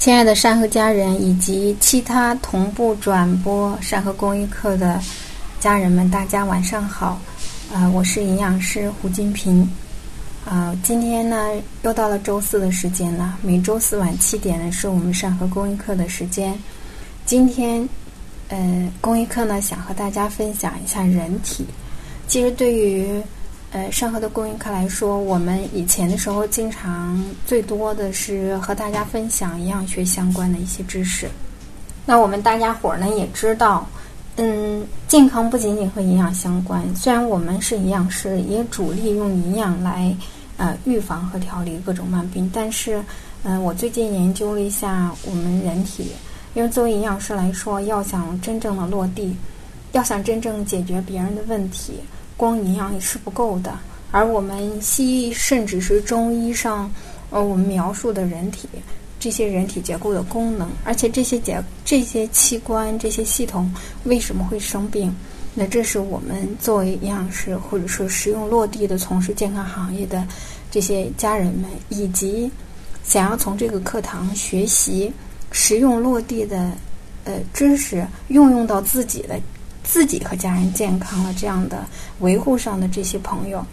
亲爱的善和家人以及其他同步转播善和公益课的家人们，大家晚上好。啊，我是营养师胡金平。啊，今天呢又到了周四的时间了。每周四晚七点呢是我们善和公益课的时间。今天，呃，公益课呢想和大家分享一下人体。其实对于呃，上河的公益课来说，我们以前的时候经常最多的是和大家分享营养学相关的一些知识。那我们大家伙儿呢也知道，嗯，健康不仅仅和营养相关。虽然我们是营养师，也主力用营养来呃预防和调理各种慢病，但是，嗯，我最近研究了一下我们人体，因为作为营养师来说，要想真正的落地，要想真正解决别人的问题。光营养也是不够的，而我们西医甚至是中医上，呃，我们描述的人体这些人体结构的功能，而且这些结这些器官这些系统为什么会生病？那这是我们作为营养师或者说实用落地的从事健康行业的这些家人们，以及想要从这个课堂学习实用落地的呃知识，运用到自己的。自己和家人健康了，这样的维护上的这些朋友，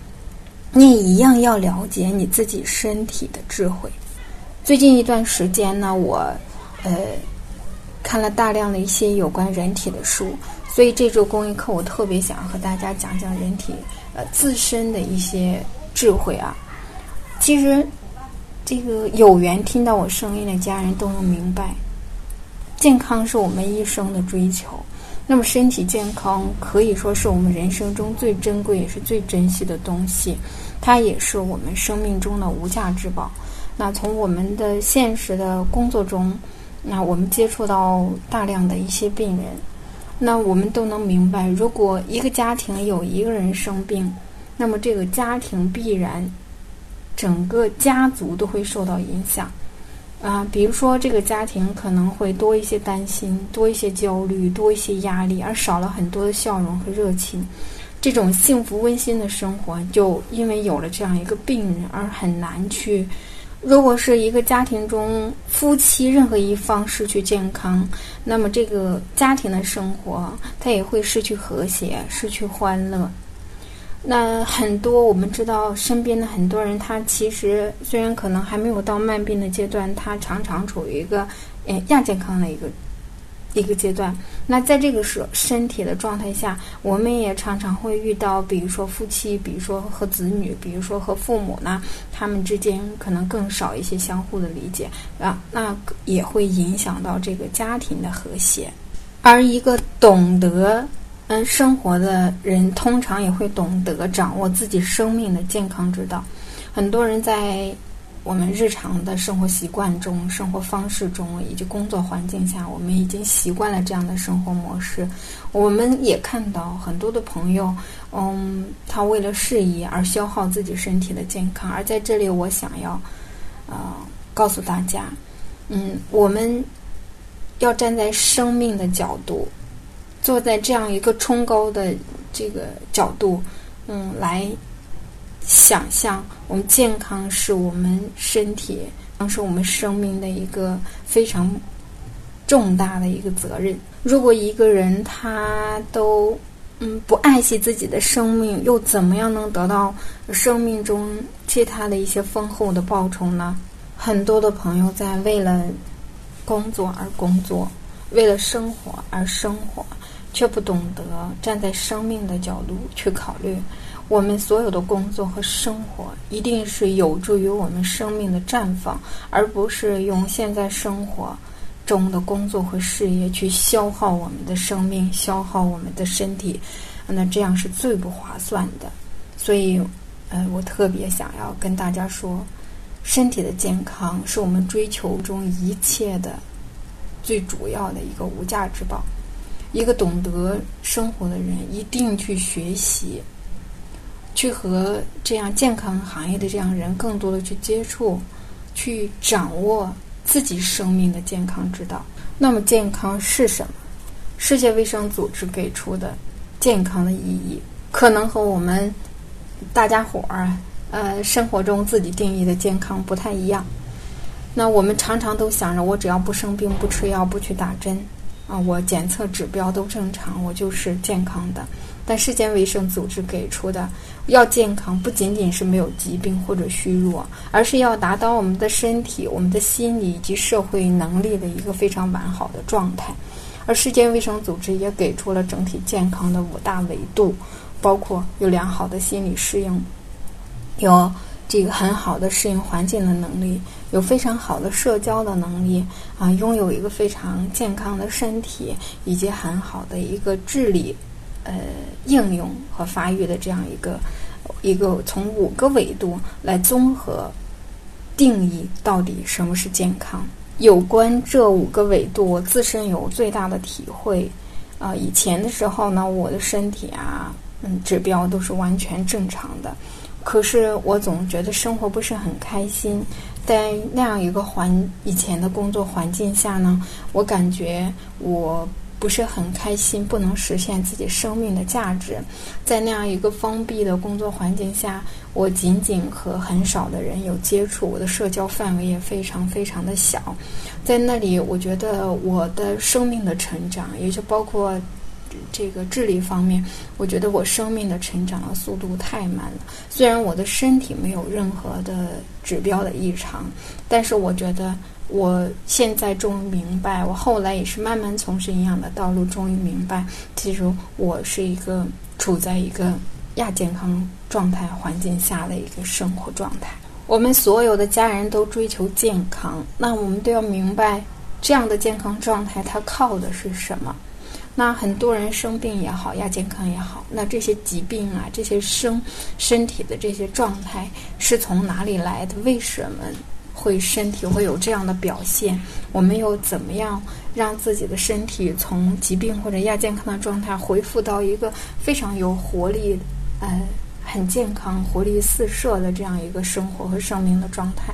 你也一样要了解你自己身体的智慧。最近一段时间呢，我呃看了大量的一些有关人体的书，所以这周公益课我特别想和大家讲讲人体呃自身的一些智慧啊。其实这个有缘听到我声音的家人都能明白，健康是我们一生的追求。那么，身体健康可以说是我们人生中最珍贵也是最珍惜的东西，它也是我们生命中的无价之宝。那从我们的现实的工作中，那我们接触到大量的一些病人，那我们都能明白，如果一个家庭有一个人生病，那么这个家庭必然整个家族都会受到影响。啊，比如说这个家庭可能会多一些担心，多一些焦虑，多一些压力，而少了很多的笑容和热情。这种幸福温馨的生活，就因为有了这样一个病人而很难去。如果是一个家庭中夫妻任何一方失去健康，那么这个家庭的生活它也会失去和谐，失去欢乐。那很多我们知道，身边的很多人，他其实虽然可能还没有到慢病的阶段，他常常处于一个呃亚健康的一个一个阶段。那在这个时身体的状态下，我们也常常会遇到，比如说夫妻，比如说和子女，比如说和父母呢，他们之间可能更少一些相互的理解啊，那也会影响到这个家庭的和谐。而一个懂得。嗯，生活的人通常也会懂得掌握自己生命的健康之道。很多人在我们日常的生活习惯中、生活方式中以及工作环境下，我们已经习惯了这样的生活模式。我们也看到很多的朋友，嗯，他为了事业而消耗自己身体的健康。而在这里，我想要，呃，告诉大家，嗯，我们要站在生命的角度。坐在这样一个冲高的这个角度，嗯，来想象我们健康是我们身体，是我们生命的一个非常重大的一个责任。如果一个人他都嗯不爱惜自己的生命，又怎么样能得到生命中其他的一些丰厚的报酬呢？很多的朋友在为了工作而工作，为了生活而生活。却不懂得站在生命的角度去考虑，我们所有的工作和生活一定是有助于我们生命的绽放，而不是用现在生活中的工作和事业去消耗我们的生命、消耗我们的身体，那这样是最不划算的。所以，呃，我特别想要跟大家说，身体的健康是我们追求中一切的最主要的一个无价之宝。一个懂得生活的人，一定去学习，去和这样健康行业的这样人更多的去接触，去掌握自己生命的健康之道。那么，健康是什么？世界卫生组织给出的健康的意义，可能和我们大家伙儿呃生活中自己定义的健康不太一样。那我们常常都想着，我只要不生病、不吃药、不去打针，啊，我检测指标都正常，我就是健康的。但世界卫生组织给出的要健康，不仅仅是没有疾病或者虚弱，而是要达到我们的身体、我们的心理以及社会能力的一个非常完好的状态。而世界卫生组织也给出了整体健康的五大维度，包括有良好的心理适应，有。这个很好的适应环境的能力，有非常好的社交的能力啊，拥有一个非常健康的身体，以及很好的一个智力，呃，应用和发育的这样一个一个从五个维度来综合定义到底什么是健康。有关这五个维度，我自身有最大的体会啊。以前的时候呢，我的身体啊，嗯，指标都是完全正常的。可是我总觉得生活不是很开心，在那样一个环以前的工作环境下呢，我感觉我不是很开心，不能实现自己生命的价值。在那样一个封闭的工作环境下，我仅仅和很少的人有接触，我的社交范围也非常非常的小。在那里，我觉得我的生命的成长，也就包括。这个智力方面，我觉得我生命的成长的速度太慢了。虽然我的身体没有任何的指标的异常，但是我觉得我现在终于明白，我后来也是慢慢从事营养的道路，终于明白，其实我是一个处在一个亚健康状态环境下的一个生活状态。我们所有的家人都追求健康，那我们都要明白，这样的健康状态它靠的是什么？那很多人生病也好，亚健康也好，那这些疾病啊，这些生身体的这些状态是从哪里来的？为什么会身体会有这样的表现？我们又怎么样让自己的身体从疾病或者亚健康的状态恢复到一个非常有活力、呃很健康、活力四射的这样一个生活和生命的状态？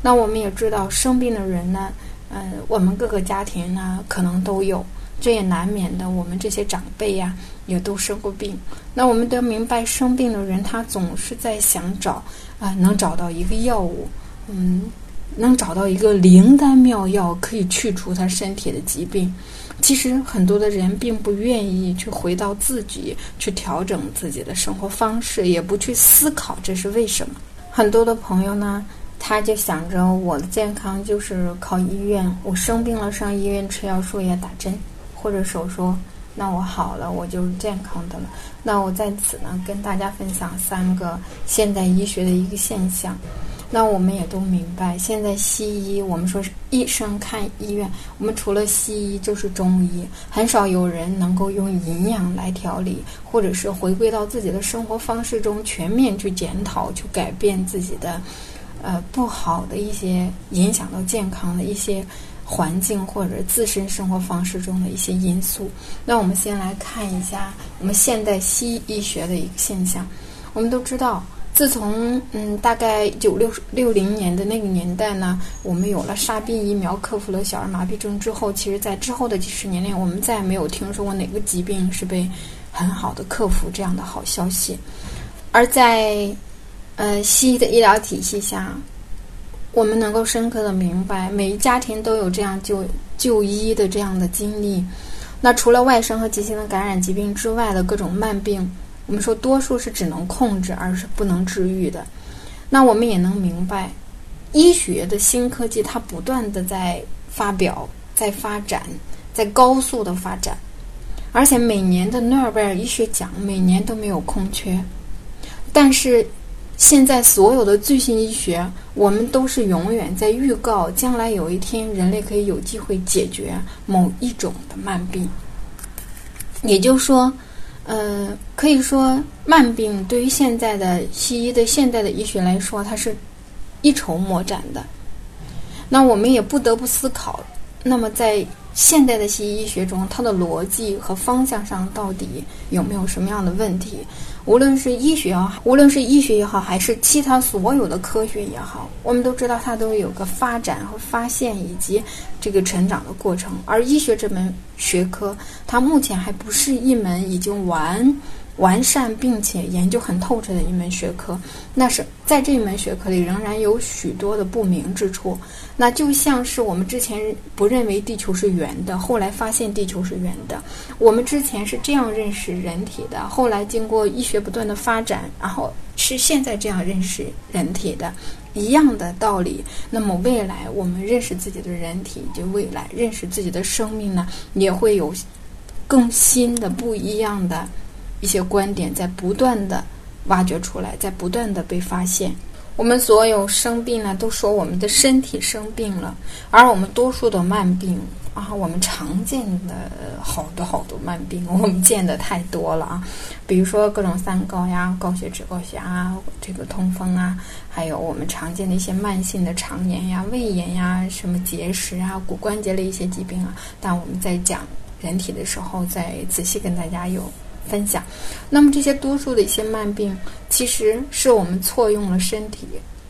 那我们也知道，生病的人呢，呃，我们各个家庭呢可能都有。这也难免的，我们这些长辈呀，也都生过病。那我们都明白，生病的人他总是在想找啊，能找到一个药物，嗯，能找到一个灵丹妙药，可以去除他身体的疾病。其实很多的人并不愿意去回到自己，去调整自己的生活方式，也不去思考这是为什么。很多的朋友呢，他就想着我的健康就是靠医院，我生病了上医院吃药、输液、打针。或者手术，那我好了，我就是健康的了。那我在此呢，跟大家分享三个现代医学的一个现象。那我们也都明白，现在西医，我们说是医生看医院，我们除了西医就是中医，很少有人能够用营养来调理，或者是回归到自己的生活方式中，全面去检讨，去改变自己的，呃，不好的一些影响到健康的一些。环境或者自身生活方式中的一些因素。那我们先来看一下我们现代西医学的一个现象。我们都知道，自从嗯大概九六六零年的那个年代呢，我们有了沙宾疫苗，克服了小儿麻痹症之后，其实在之后的几十年内，我们再也没有听说过哪个疾病是被很好的克服这样的好消息。而在呃西医的医疗体系下。我们能够深刻的明白，每一家庭都有这样就就医的这样的经历。那除了外伤和急性的感染疾病之外的各种慢病，我们说多数是只能控制，而是不能治愈的。那我们也能明白，医学的新科技它不断的在发表、在发展、在高速的发展，而且每年的诺贝尔医学奖每年都没有空缺，但是。现在所有的最新医学，我们都是永远在预告将来有一天人类可以有机会解决某一种的慢病。也就是说，呃，可以说慢病对于现在的西医的现代的医学来说，它是一筹莫展的。那我们也不得不思考，那么在现代的西医医学中，它的逻辑和方向上到底有没有什么样的问题？无论是医学也好，无论是医学也好，还是其他所有的科学也好，我们都知道它都有个发展和发现以及这个成长的过程。而医学这门学科，它目前还不是一门已经完完善并且研究很透彻的一门学科。那是在这一门学科里仍然有许多的不明之处。那就像是我们之前不认为地球是圆的，后来发现地球是圆的；我们之前是这样认识人体的，后来经过医学不断的发展，然后是现在这样认识人体的。一样的道理，那么未来我们认识自己的人体，就未来认识自己的生命呢，也会有更新的、不一样的一些观点在不断的挖掘出来，在不断的被发现。我们所有生病呢，都说我们的身体生病了，而我们多数的慢病。啊，我们常见的好多好多慢病，我们见的太多了啊。比如说各种三高呀、高血脂、高血压、这个痛风啊，还有我们常见的一些慢性的肠炎呀、胃炎呀、什么结石啊、骨关节的一些疾病啊。但我们在讲人体的时候，再仔细跟大家有分享。那么这些多数的一些慢病，其实是我们错用了身体。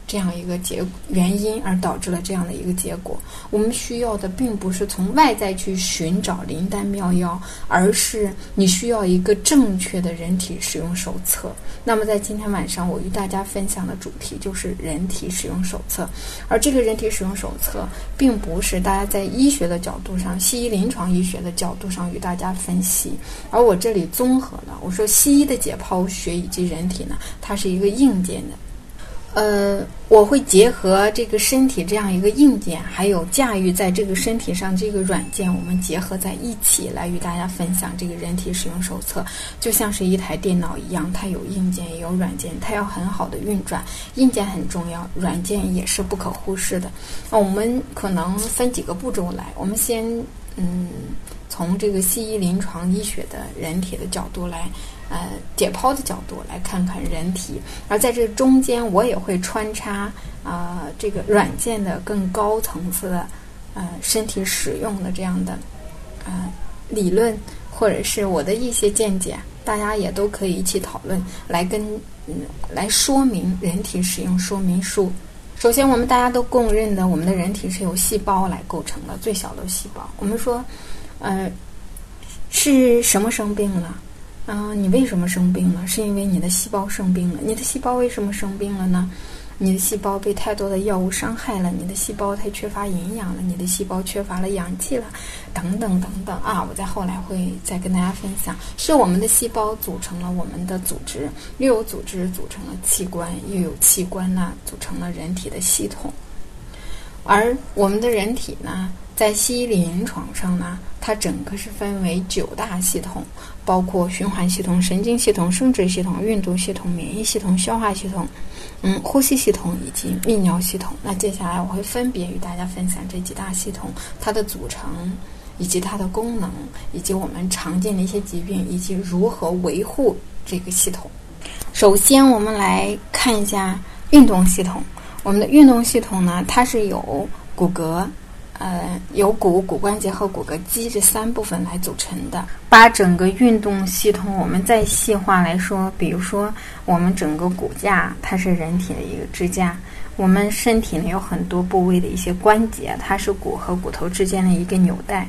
这样一个结原因而导致了这样的一个结果。我们需要的并不是从外在去寻找灵丹妙药，而是你需要一个正确的人体使用手册。那么在今天晚上，我与大家分享的主题就是人体使用手册。而这个人体使用手册，并不是大家在医学的角度上、西医临床医学的角度上与大家分析，而我这里综合了。我说西医的解剖学以及人体呢，它是一个硬件的。呃，我会结合这个身体这样一个硬件，还有驾驭在这个身体上这个软件，我们结合在一起来与大家分享这个人体使用手册，就像是一台电脑一样，它有硬件也有软件，它要很好的运转，硬件很重要，软件也是不可忽视的。那我们可能分几个步骤来，我们先嗯，从这个西医临床医学的人体的角度来。呃，解剖的角度来看看人体，而在这中间，我也会穿插啊，这个软件的更高层次的呃身体使用的这样的呃理论，或者是我的一些见解，大家也都可以一起讨论，来跟嗯来说明人体使用说明书。首先，我们大家都公认的，我们的人体是由细胞来构成的，最小的细胞。我们说，呃，是什么生病了？嗯，你为什么生病了？是因为你的细胞生病了。你的细胞为什么生病了呢？你的细胞被太多的药物伤害了，你的细胞太缺乏营养了，你的细胞缺乏了氧气了，等等等等啊！我在后来会再跟大家分享，是我们的细胞组成了我们的组织，又有组织组成了器官，又有器官呢组成了人体的系统，而我们的人体呢？在西医临床上呢，它整个是分为九大系统，包括循环系统、神经系统、生殖系统、运动系统、免疫系统、消化系统，嗯，呼吸系统以及泌尿系统。那接下来我会分别与大家分享这几大系统它的组成，以及它的功能，以及我们常见的一些疾病，以及如何维护这个系统。首先，我们来看一下运动系统。我们的运动系统呢，它是有骨骼。呃，由骨、骨关节和骨骼肌这三部分来组成的。把整个运动系统，我们再细化来说，比如说我们整个骨架，它是人体的一个支架。我们身体呢有很多部位的一些关节，它是骨和骨头之间的一个纽带。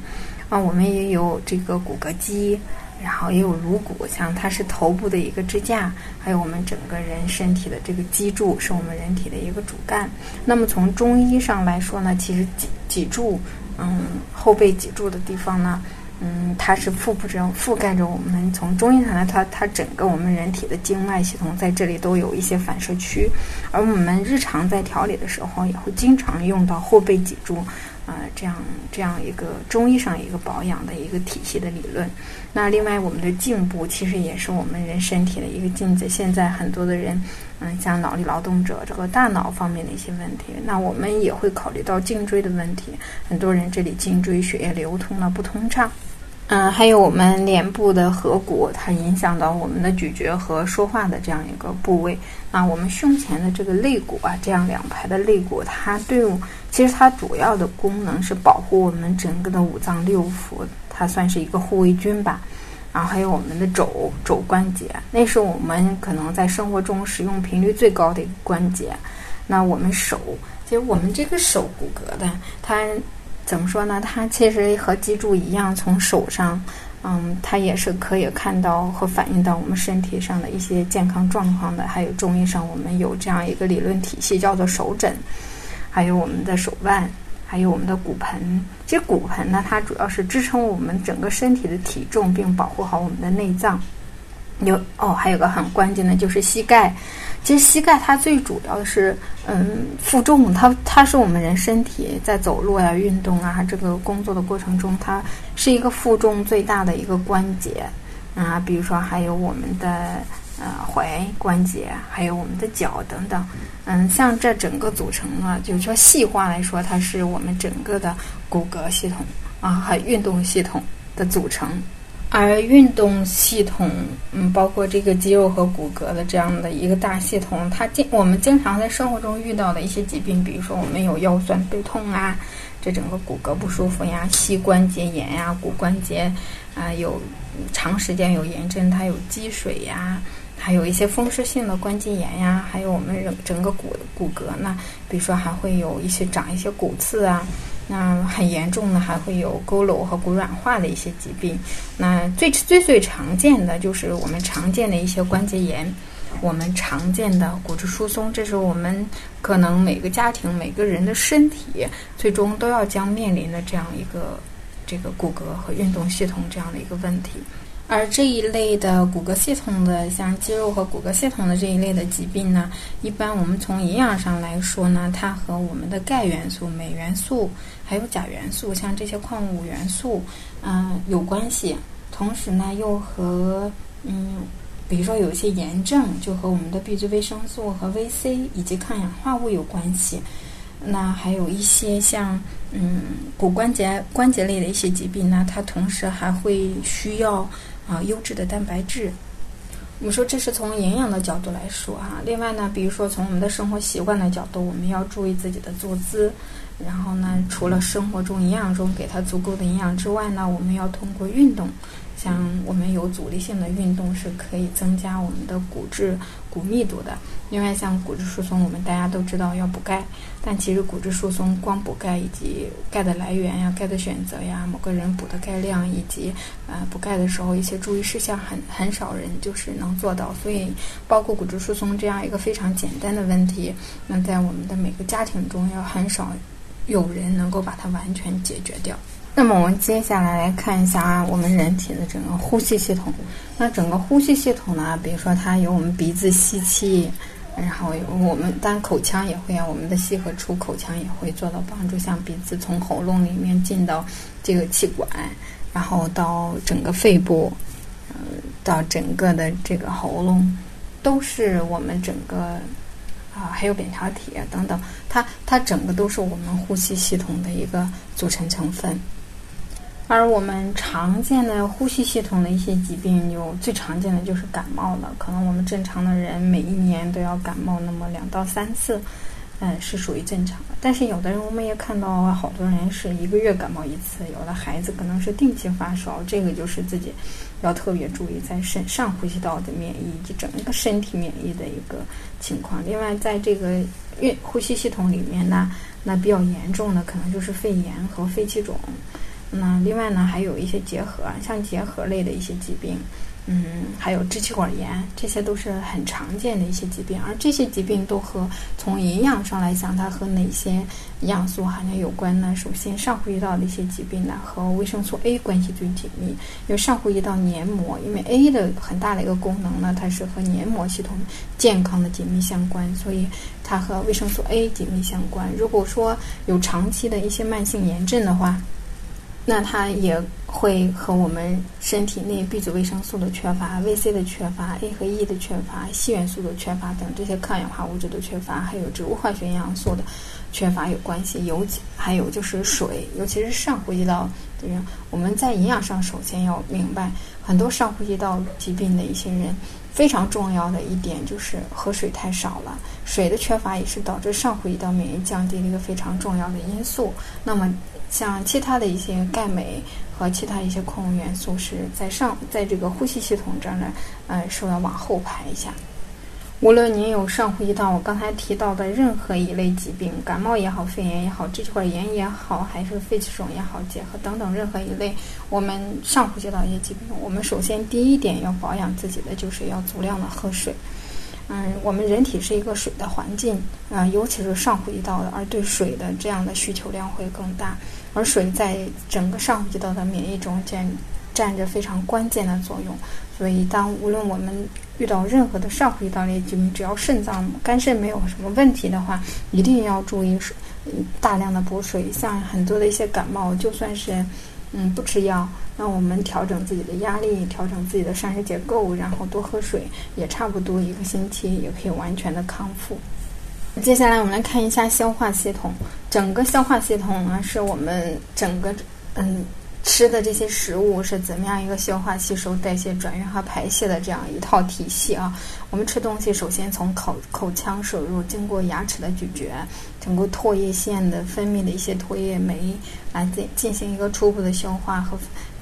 啊，我们也有这个骨骼肌。然后也有颅骨，像它是头部的一个支架，还有我们整个人身体的这个脊柱，是我们人体的一个主干。那么从中医上来说呢，其实脊脊柱，嗯，后背脊柱的地方呢，嗯，它是覆布着覆盖着我们。从中医上来，它它整个我们人体的经脉系统在这里都有一些反射区，而我们日常在调理的时候也会经常用到后背脊柱。呃，这样这样一个中医上一个保养的一个体系的理论。那另外，我们的颈部其实也是我们人身体的一个镜子。现在很多的人，嗯，像脑力劳动者这个大脑方面的一些问题，那我们也会考虑到颈椎的问题。很多人这里颈椎血液流通呢不通畅。嗯，还有我们脸部的颌骨，它影响到我们的咀嚼和说话的这样一个部位。那我们胸前的这个肋骨啊，这样两排的肋骨，它对，其实它主要的功能是保护我们整个的五脏六腑，它算是一个护卫军吧。然后还有我们的肘肘关节，那是我们可能在生活中使用频率最高的一个关节。那我们手，其实我们这个手骨骼的，它。怎么说呢？它其实和脊柱一样，从手上，嗯，它也是可以看到和反映到我们身体上的一些健康状况的。还有中医上，我们有这样一个理论体系，叫做手诊，还有我们的手腕，还有我们的骨盆。这骨盆呢，它主要是支撑我们整个身体的体重，并保护好我们的内脏。有哦，还有个很关键的就是膝盖。其实膝盖它最主要的是，嗯，负重，它它是我们人身体在走路呀、运动啊这个工作的过程中，它是一个负重最大的一个关节啊。比如说还有我们的呃踝关节，还有我们的脚等等。嗯，像这整个组成呢，就是说细化来说，它是我们整个的骨骼系统啊和运动系统的组成。而运动系统，嗯，包括这个肌肉和骨骼的这样的一个大系统，它经我们经常在生活中遇到的一些疾病，比如说我们有腰酸背痛啊，这整个骨骼不舒服呀，膝关节炎呀，骨关节啊有长时间有炎症，它有积水呀，还有一些风湿性的关节炎呀，还有我们整整个骨骨骼呢，比如说还会有一些长一些骨刺啊。那很严重的还会有佝偻和骨软化的一些疾病。那最最最常见的就是我们常见的一些关节炎，我们常见的骨质疏松，这是我们可能每个家庭每个人的身体最终都要将面临的这样一个这个骨骼和运动系统这样的一个问题。而这一类的骨骼系统的，像肌肉和骨骼系统的这一类的疾病呢，一般我们从营养上来说呢，它和我们的钙元素、镁元素还有钾元素，像这些矿物元素，嗯，有关系。同时呢，又和嗯，比如说有一些炎症，就和我们的 B 族维生素和 VC 以及抗氧化物有关系。那还有一些像嗯骨关节关节类的一些疾病呢，它同时还会需要。啊，优质的蛋白质。我们说这是从营养的角度来说哈。另外呢，比如说从我们的生活习惯的角度，我们要注意自己的坐姿。然后呢，除了生活中营养中给它足够的营养之外呢，我们要通过运动。像我们有阻力性的运动是可以增加我们的骨质骨密度的。另外，像骨质疏松，我们大家都知道要补钙，但其实骨质疏松光补钙以及钙的来源呀、钙的选择呀、某个人补的钙量以及呃补钙的时候一些注意事项，很很少人就是能做到。所以，包括骨质疏松这样一个非常简单的问题，那在我们的每个家庭中要很少有人能够把它完全解决掉。那么我们接下来来看一下啊，我们人体的整个呼吸系统。那整个呼吸系统呢，比如说它有我们鼻子吸气，然后我们当然口腔也会啊，我们的吸和出口腔也会做到帮助，像鼻子从喉咙里面进到这个气管，然后到整个肺部，呃，到整个的这个喉咙，都是我们整个啊，还有扁桃体啊等等，它它整个都是我们呼吸系统的一个组成成分。而我们常见的呼吸系统的一些疾病，有最常见的就是感冒了。可能我们正常的人每一年都要感冒那么两到三次，嗯，是属于正常的。但是有的人我们也看到好多人是一个月感冒一次，有的孩子可能是定期发烧，这个就是自己要特别注意在肾上呼吸道的免疫以及整个身体免疫的一个情况。另外，在这个运呼吸系统里面呢，那比较严重的可能就是肺炎和肺气肿。那另外呢，还有一些结核，像结核类的一些疾病，嗯，还有支气管炎，这些都是很常见的一些疾病。而这些疾病都和从营养上来讲，它和哪些营养素含量有关呢？首先，上呼吸道的一些疾病呢，和维生素 A 关系最紧密，因为上呼吸道黏膜，因为 A 的很大的一个功能呢，它是和黏膜系统健康的紧密相关，所以它和维生素 A 紧密相关。如果说有长期的一些慢性炎症的话，那它也会和我们身体内 B 族维生素的缺乏、VC 的缺乏、A 和 E 的缺乏、硒元素的缺乏等这些抗氧化物质的缺乏，还有植物化学营养素的缺乏有关系。尤其还有就是水，尤其是上呼吸道的人，我们在营养上首先要明白，很多上呼吸道疾病的一些人，非常重要的一点就是喝水太少了。水的缺乏也是导致上呼吸道免疫降低的一个非常重要的因素。那么。像其他的一些钙镁和其他一些矿物元素是在上，在这个呼吸系统这儿呢，呃，是要往后排一下。无论您有上呼吸道我刚才提到的任何一类疾病，感冒也好，肺炎也好，支气管炎也好，还是肺气肿也好，结核等等任何一类我们上呼吸道一些疾病，我们首先第一点要保养自己的就是要足量的喝水。嗯，我们人体是一个水的环境啊，尤其是上呼吸道的，而对水的这样的需求量会更大。而水在整个上呼吸道的免疫中间占着非常关键的作用。所以，当无论我们遇到任何的上呼吸道类疾病，只要肾脏、肝肾没有什么问题的话，一定要注意水，大量的补水。像很多的一些感冒，就算是嗯不吃药。那我们调整自己的压力，调整自己的膳食结构，然后多喝水，也差不多一个星期也可以完全的康复。接下来我们来看一下消化系统，整个消化系统呢是我们整个嗯。吃的这些食物是怎么样一个消化、吸收、代谢、转运和排泄的这样一套体系啊？我们吃东西首先从口口腔摄入，经过牙齿的咀嚼，经过唾液腺的分泌的一些唾液酶来进进行一个初步的消化和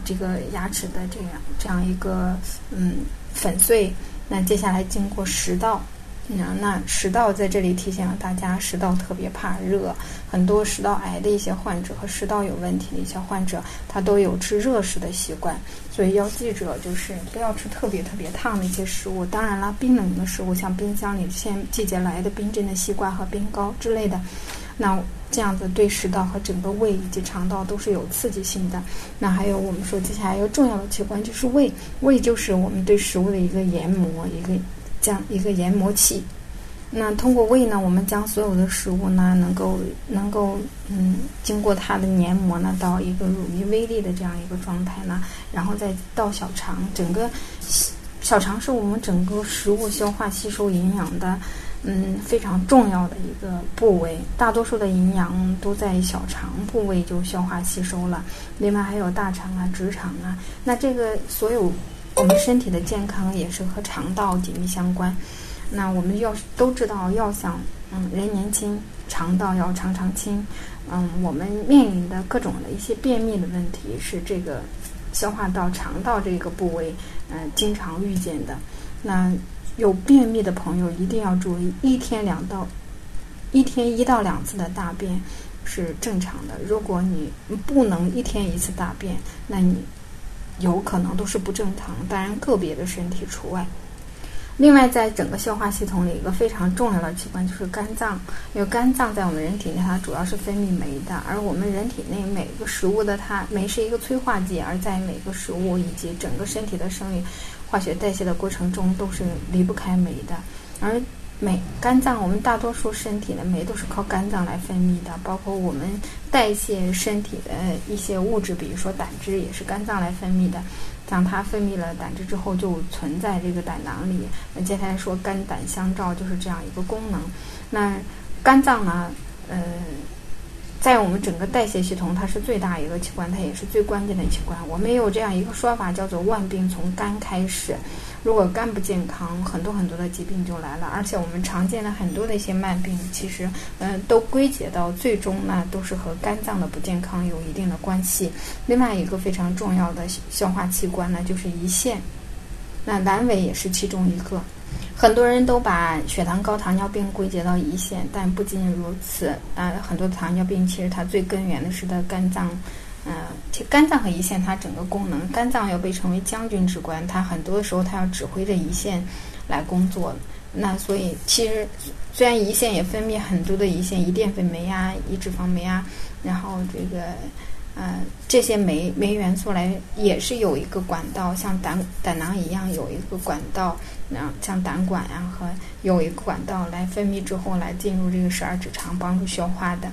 这个牙齿的这样这样一个嗯粉碎。那接下来经过食道。那那食道在这里提醒了大家，食道特别怕热，很多食道癌的一些患者和食道有问题的一些患者，他都有吃热食的习惯，所以要记着，就是不要吃特别特别烫的一些食物。当然了，冰冷的食物，像冰箱里现季节来的冰镇的西瓜和冰糕之类的，那这样子对食道和整个胃以及肠道都是有刺激性的。那还有我们说接下来一个重要的器官就是胃，胃就是我们对食物的一个研磨一个。这样一个研磨器，那通过胃呢，我们将所有的食物呢，能够能够嗯，经过它的研磨呢，到一个乳糜微粒的这样一个状态呢，然后再到小肠。整个小肠是我们整个食物消化吸收营养的嗯非常重要的一个部位，大多数的营养都在小肠部位就消化吸收了。另外还有大肠啊、直肠啊，那这个所有。我们身体的健康也是和肠道紧密相关。那我们要都知道，要想嗯人年轻，肠道要常常清。嗯，我们面临的各种的一些便秘的问题，是这个消化道、肠道这个部位嗯经常遇见的。那有便秘的朋友一定要注意，一天两到一天一到两次的大便是正常的。如果你不能一天一次大便，那你。有可能都是不正常，当然个别的身体除外。另外，在整个消化系统里，一个非常重要的器官就是肝脏。因为肝脏在我们人体内，它主要是分泌酶的，而我们人体内每个食物的它酶是一个催化剂，而在每个食物以及整个身体的生理、化学、代谢的过程中，都是离不开酶的，而。酶，肝脏，我们大多数身体的酶都是靠肝脏来分泌的，包括我们代谢身体的一些物质，比如说胆汁也是肝脏来分泌的。当它分泌了胆汁之后，就存在这个胆囊里。那接下来说肝胆相照就是这样一个功能。那肝脏呢，呃，在我们整个代谢系统，它是最大一个器官，它也是最关键的器官。我们有这样一个说法，叫做万病从肝开始。如果肝不健康，很多很多的疾病就来了。而且我们常见的很多的一些慢病，其实，嗯，都归结到最终呢，都是和肝脏的不健康有一定的关系。另外一个非常重要的消化器官呢，就是胰腺，那阑尾也是其中一个。很多人都把血糖高、糖尿病归结到胰腺，但不仅仅如此。啊，很多糖尿病其实它最根源的是的肝脏。嗯，其肝脏和胰腺它整个功能，肝脏要被称为将军之官，它很多的时候它要指挥着胰腺来工作。那所以其实虽然胰腺也分泌很多的胰腺胰淀粉酶啊、胰脂肪酶啊，然后这个呃这些酶酶元素来也是有一个管道，像胆胆囊一样有一个管道，然后像胆管呀和有一个管道来分泌之后来进入这个十二指肠帮助消化的。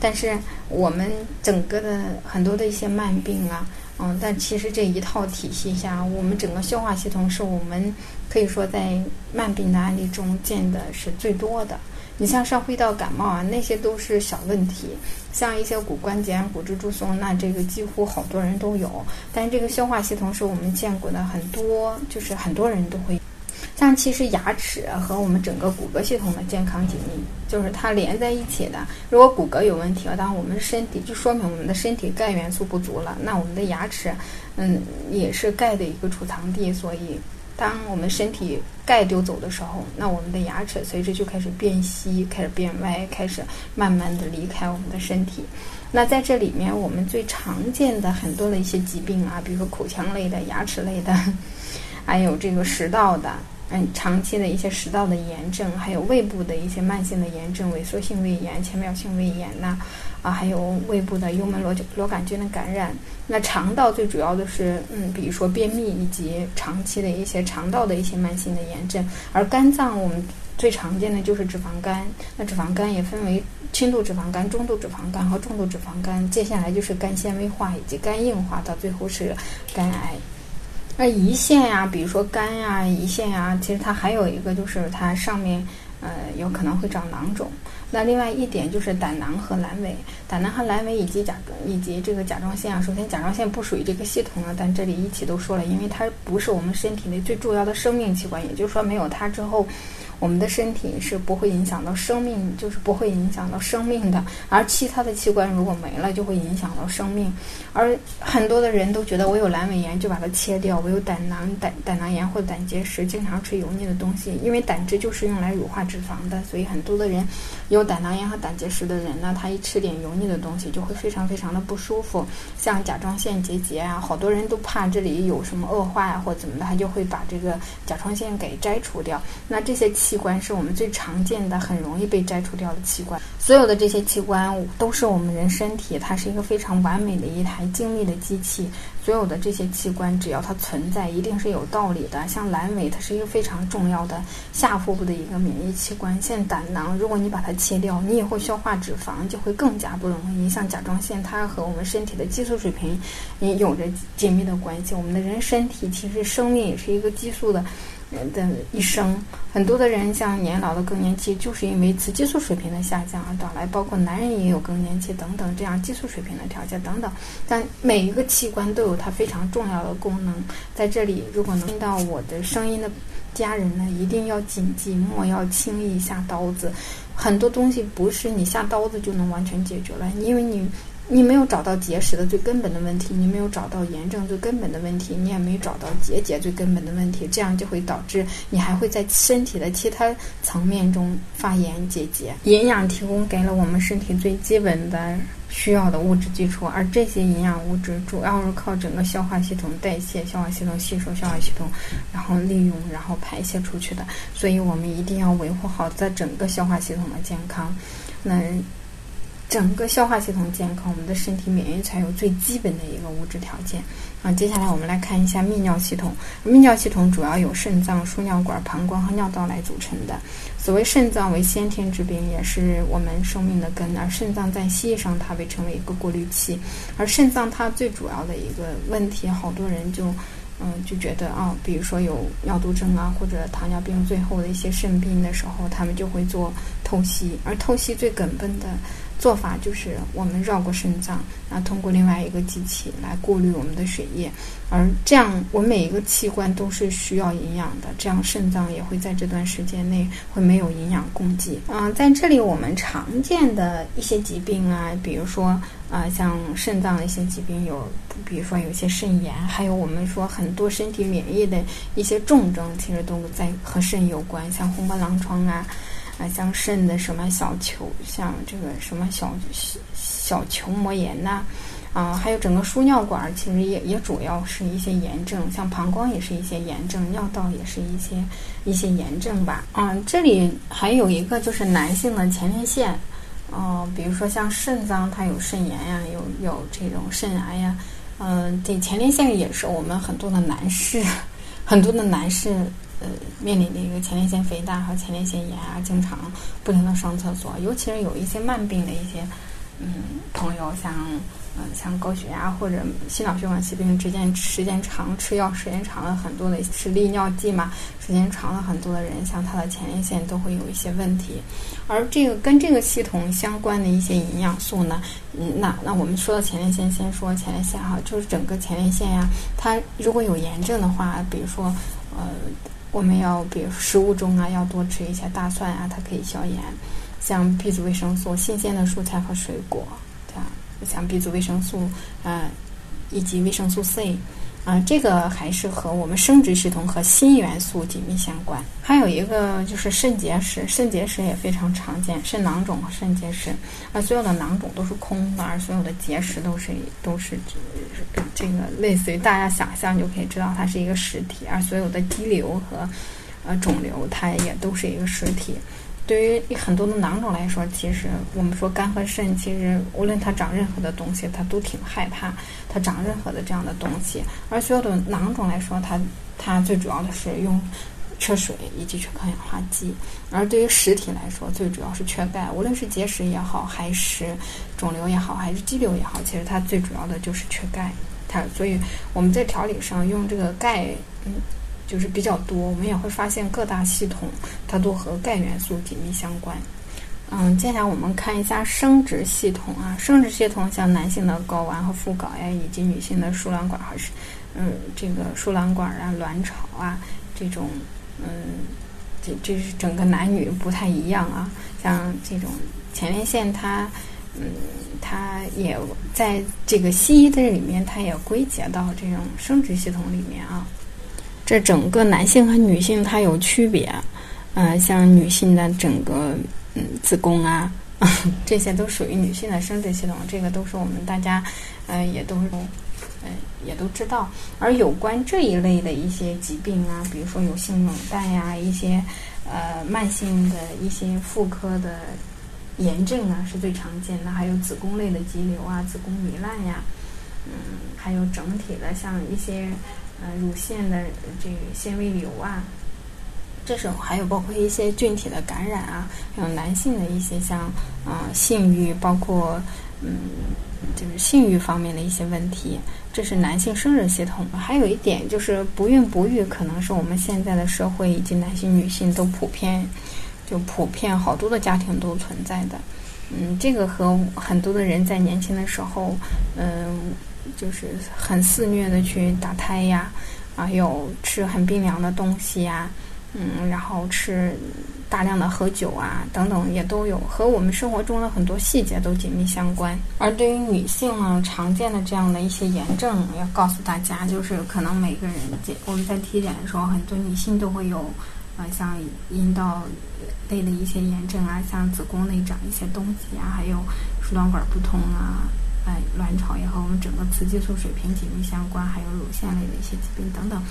但是我们整个的很多的一些慢病啊，嗯，但其实这一套体系下，我们整个消化系统是我们可以说在慢病的案例中见的是最多的。你像上呼吸道感冒啊，那些都是小问题；像一些骨关节、骨质疏松，那这个几乎好多人都有。但这个消化系统是我们见过的很多，就是很多人都会。像其实牙齿和我们整个骨骼系统的健康紧密，就是它连在一起的。如果骨骼有问题了，当我们身体就说明我们的身体钙元素不足了，那我们的牙齿，嗯，也是钙的一个储藏地，所以当我们身体钙丢走的时候，那我们的牙齿随之就开始变稀，开始变歪，开始慢慢的离开我们的身体。那在这里面，我们最常见的很多的一些疾病啊，比如说口腔类的、牙齿类的，还有这个食道的。嗯，长期的一些食道的炎症，还有胃部的一些慢性的炎症，萎缩性胃炎、浅表性胃炎呐，啊，还有胃部的幽门螺螺杆菌的感染。那肠道最主要的是，嗯，比如说便秘以及长期的一些肠道的一些慢性的炎症。而肝脏我们最常见的就是脂肪肝。那脂肪肝也分为轻度脂肪肝、中度脂肪肝和重度脂肪肝。接下来就是肝纤维化以及肝硬化，到最后是肝癌。那胰腺呀，比如说肝呀、胰腺呀，其实它还有一个就是它上面呃有可能会长囊肿。那另外一点就是胆囊和阑尾，胆囊和阑尾以及甲以及这个甲状腺啊。首先，甲状腺不属于这个系统了，但这里一起都说了，因为它不是我们身体内最重要的生命器官，也就是说没有它之后。我们的身体是不会影响到生命，就是不会影响到生命的。而其他的器官如果没了，就会影响到生命。而很多的人都觉得我有阑尾炎就把它切掉，我有胆囊胆胆囊炎或者胆结石，经常吃油腻的东西，因为胆汁就是用来乳化脂肪的，所以很多的人有胆囊炎和胆结石的人呢，他一吃点油腻的东西就会非常非常的不舒服，像甲状腺结节啊，好多人都怕这里有什么恶化呀或怎么的，他就会把这个甲状腺给摘除掉。那这些。器官是我们最常见的、很容易被摘除掉的器官。所有的这些器官都是我们人身体，它是一个非常完美的一台精密的机器。所有的这些器官，只要它存在，一定是有道理的。像阑尾，它是一个非常重要的下腹部的一个免疫器官。像胆囊，如果你把它切掉，你以后消化脂肪就会更加不容易。像甲状腺，它和我们身体的激素水平也有着紧密的关系。我们的人身体其实生命也是一个激素的。人的一生，很多的人像年老的更年期，就是因为雌激素水平的下降而导来，包括男人也有更年期等等这样激素水平的调节等等。但每一个器官都有它非常重要的功能。在这里，如果能听到我的声音的家人呢，一定要谨记，莫要轻易下刀子。很多东西不是你下刀子就能完全解决了，因为你。你没有找到结石的最根本的问题，你没有找到炎症最根本的问题，你也没找到结节最根本的问题，这样就会导致你还会在身体的其他层面中发炎结节。营养提供给了我们身体最基本的需要的物质基础，而这些营养物质主要是靠整个消化系统代谢、消化系统吸收、消化系统然后利用、然后排泄出去的。所以我们一定要维护好在整个消化系统的健康。那。整个消化系统健康，我们的身体免疫才有最基本的一个物质条件。啊，接下来我们来看一下泌尿系统。泌尿系统主要由肾脏、输尿管、膀胱和尿道来组成的。所谓肾脏为先天之病，也是我们生命的根。而肾脏在西医上它被称为一个过滤器。而肾脏它最主要的一个问题，好多人就嗯就觉得啊，比如说有尿毒症啊，或者糖尿病最后的一些肾病的时候，他们就会做透析。而透析最根本的。做法就是我们绕过肾脏，然后，通过另外一个机器来过滤我们的血液，而这样我每一个器官都是需要营养的，这样肾脏也会在这段时间内会没有营养供给。啊，在这里我们常见的一些疾病啊，比如说啊，像肾脏的一些疾病有，比如说有些肾炎，还有我们说很多身体免疫的一些重症，其实都在和肾有关，像红斑狼疮啊。啊，像肾的什么小球，像这个什么小小球膜炎呐，啊，还有整个输尿管，其实也也主要是一些炎症，像膀胱也是一些炎症，尿道也是一些一些炎症吧。啊，这里还有一个就是男性的前列腺，哦，比如说像肾脏，它有肾炎呀，有有这种肾癌呀，嗯，这，前列腺也是我们很多的男士，很多的男士。呃，面临的一个前列腺肥大和前列腺炎啊，经常不停的上厕所，尤其是有一些慢病的一些嗯朋友，像呃像高血压或者心脑血管疾病，时间时间长吃药时间长了很多的是利尿剂嘛，时间长了很多的人，像他的前列腺都会有一些问题。而这个跟这个系统相关的一些营养素呢，嗯，那那我们说到前列腺，先说前列腺哈，就是整个前列腺呀，它如果有炎症的话，比如说呃。我们要比如食物中啊，要多吃一些大蒜啊，它可以消炎。像 B 族维生素，新鲜的蔬菜和水果，这样像 B 族维生素，呃，以及维生素 C，啊，这个还是和我们生殖系统和锌元素紧密相关。还有一个就是肾结石，肾结石也非常常见，肾囊肿肾结石。啊所有的囊肿都是空的，而所有的结石都是都是这个类似于大家想象就可以知道它是一个实体。而所有的肌瘤和呃肿瘤，它也都是一个实体。对于很多的囊肿来说，其实我们说肝和肾，其实无论它长任何的东西，它都挺害怕它长任何的这样的东西。而所有的囊肿来说，它它最主要的是用缺水以及缺抗氧化剂。而对于实体来说，最主要是缺钙。无论是结石也好，还是肿瘤也好，还是肌瘤也好，其实它最主要的就是缺钙。它所以我们在调理上用这个钙，嗯。就是比较多，我们也会发现各大系统它都和钙元素紧密相关。嗯，接下来我们看一下生殖系统啊，生殖系统像男性的睾丸和附睾呀，以及女性的输卵管还是嗯这个输卵管啊、卵巢啊这种嗯这这是整个男女不太一样啊。像这种前列腺，它嗯它也在这个西医的里面，它也归结到这种生殖系统里面啊。这整个男性和女性它有区别，呃，像女性的整个嗯子宫啊，这些都属于女性的生殖系统，这个都是我们大家呃也都是呃也都知道。而有关这一类的一些疾病啊，比如说有性冷淡呀，一些呃慢性的一些妇科的炎症啊，是最常见的。还有子宫类的肌瘤啊，子宫糜烂呀，嗯，还有整体的像一些。呃，乳腺的这个纤维瘤啊，这时候还有包括一些菌体的感染啊，还有男性的一些像啊性欲，包括嗯就是性欲方面的一些问题，这是男性生殖系统。还有一点就是不孕不育，可能是我们现在的社会以及男性女性都普遍就普遍好多的家庭都存在的。嗯，这个和很多的人在年轻的时候，嗯。就是很肆虐的去打胎呀，啊，有吃很冰凉的东西呀，嗯，然后吃大量的喝酒啊，等等，也都有和我们生活中的很多细节都紧密相关。而对于女性呢，常见的这样的一些炎症，要告诉大家，就是可能每个人我们在体检的时候，很多女性都会有，呃，像阴道类的一些炎症啊，像子宫内长一些东西啊，还有输卵管不通啊。哎，卵巢也和我们整个雌激素水平紧密相关，还有乳腺类的一些疾病等等。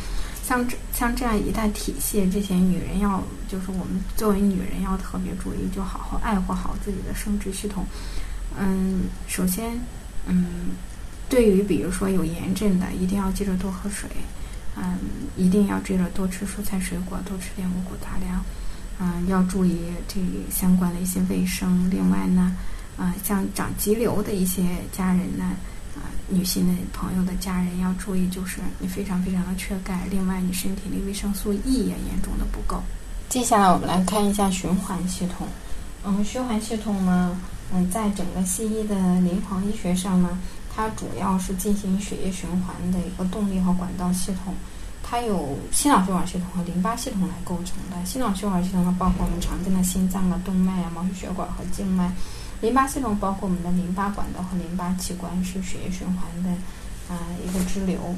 像这像这样一大体系，这些女人要就是我们作为女人要特别注意，就好好爱护好自己的生殖系统。嗯，首先，嗯，对于比如说有炎症的，一定要记着多喝水。嗯，一定要记着多吃蔬菜水果，多吃点五谷杂粮。嗯，要注意这相关的一些卫生。另外呢。啊，像长肌瘤的一些家人呢，啊，女性的朋友的家人要注意，就是你非常非常的缺钙，另外你身体里维生素 E 也严重的不够。接下来我们来看一下循环系统。嗯，循环系统呢，嗯，在整个西医的临床医学上呢，它主要是进行血液循环的一个动力和管道系统。它有心脑血管系统和淋巴系统来构成的。心脑血管系统呢，包括我们常见的心脏啊、动脉啊、毛细血管和静脉。淋巴系统包括我们的淋巴管道和淋巴器官，是血液循环的啊一个支流。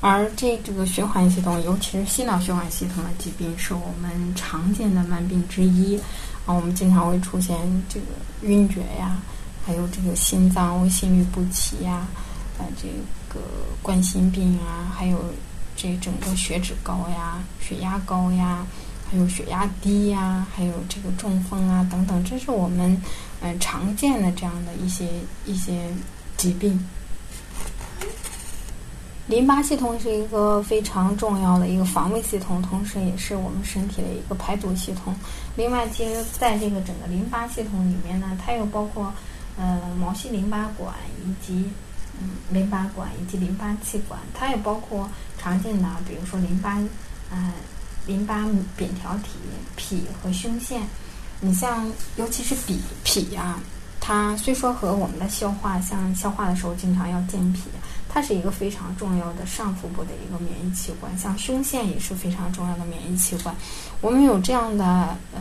而这这个循环系统，尤其是心脑血管系统的疾病，是我们常见的慢病之一啊。我们经常会出现这个晕厥呀，还有这个心脏心律不齐呀，啊这个冠心病啊，还有。这整个血脂高呀，血压高呀，还有血压低呀，还有这个中风啊等等，这是我们嗯常见的这样的一些一些疾病。淋巴系统是一个非常重要的一个防卫系统，同时也是我们身体的一个排毒系统。另外，其实在这个整个淋巴系统里面呢，它又包括呃毛细淋巴管以及。嗯，淋巴管以及淋巴气管，它也包括常见的，比如说淋巴，呃，淋巴扁桃体、脾和胸腺。你像，尤其是脾脾呀，它虽说和我们的消化，像消化的时候经常要健脾，它是一个非常重要的上腹部的一个免疫器官。像胸腺也是非常重要的免疫器官。我们有这样的呃，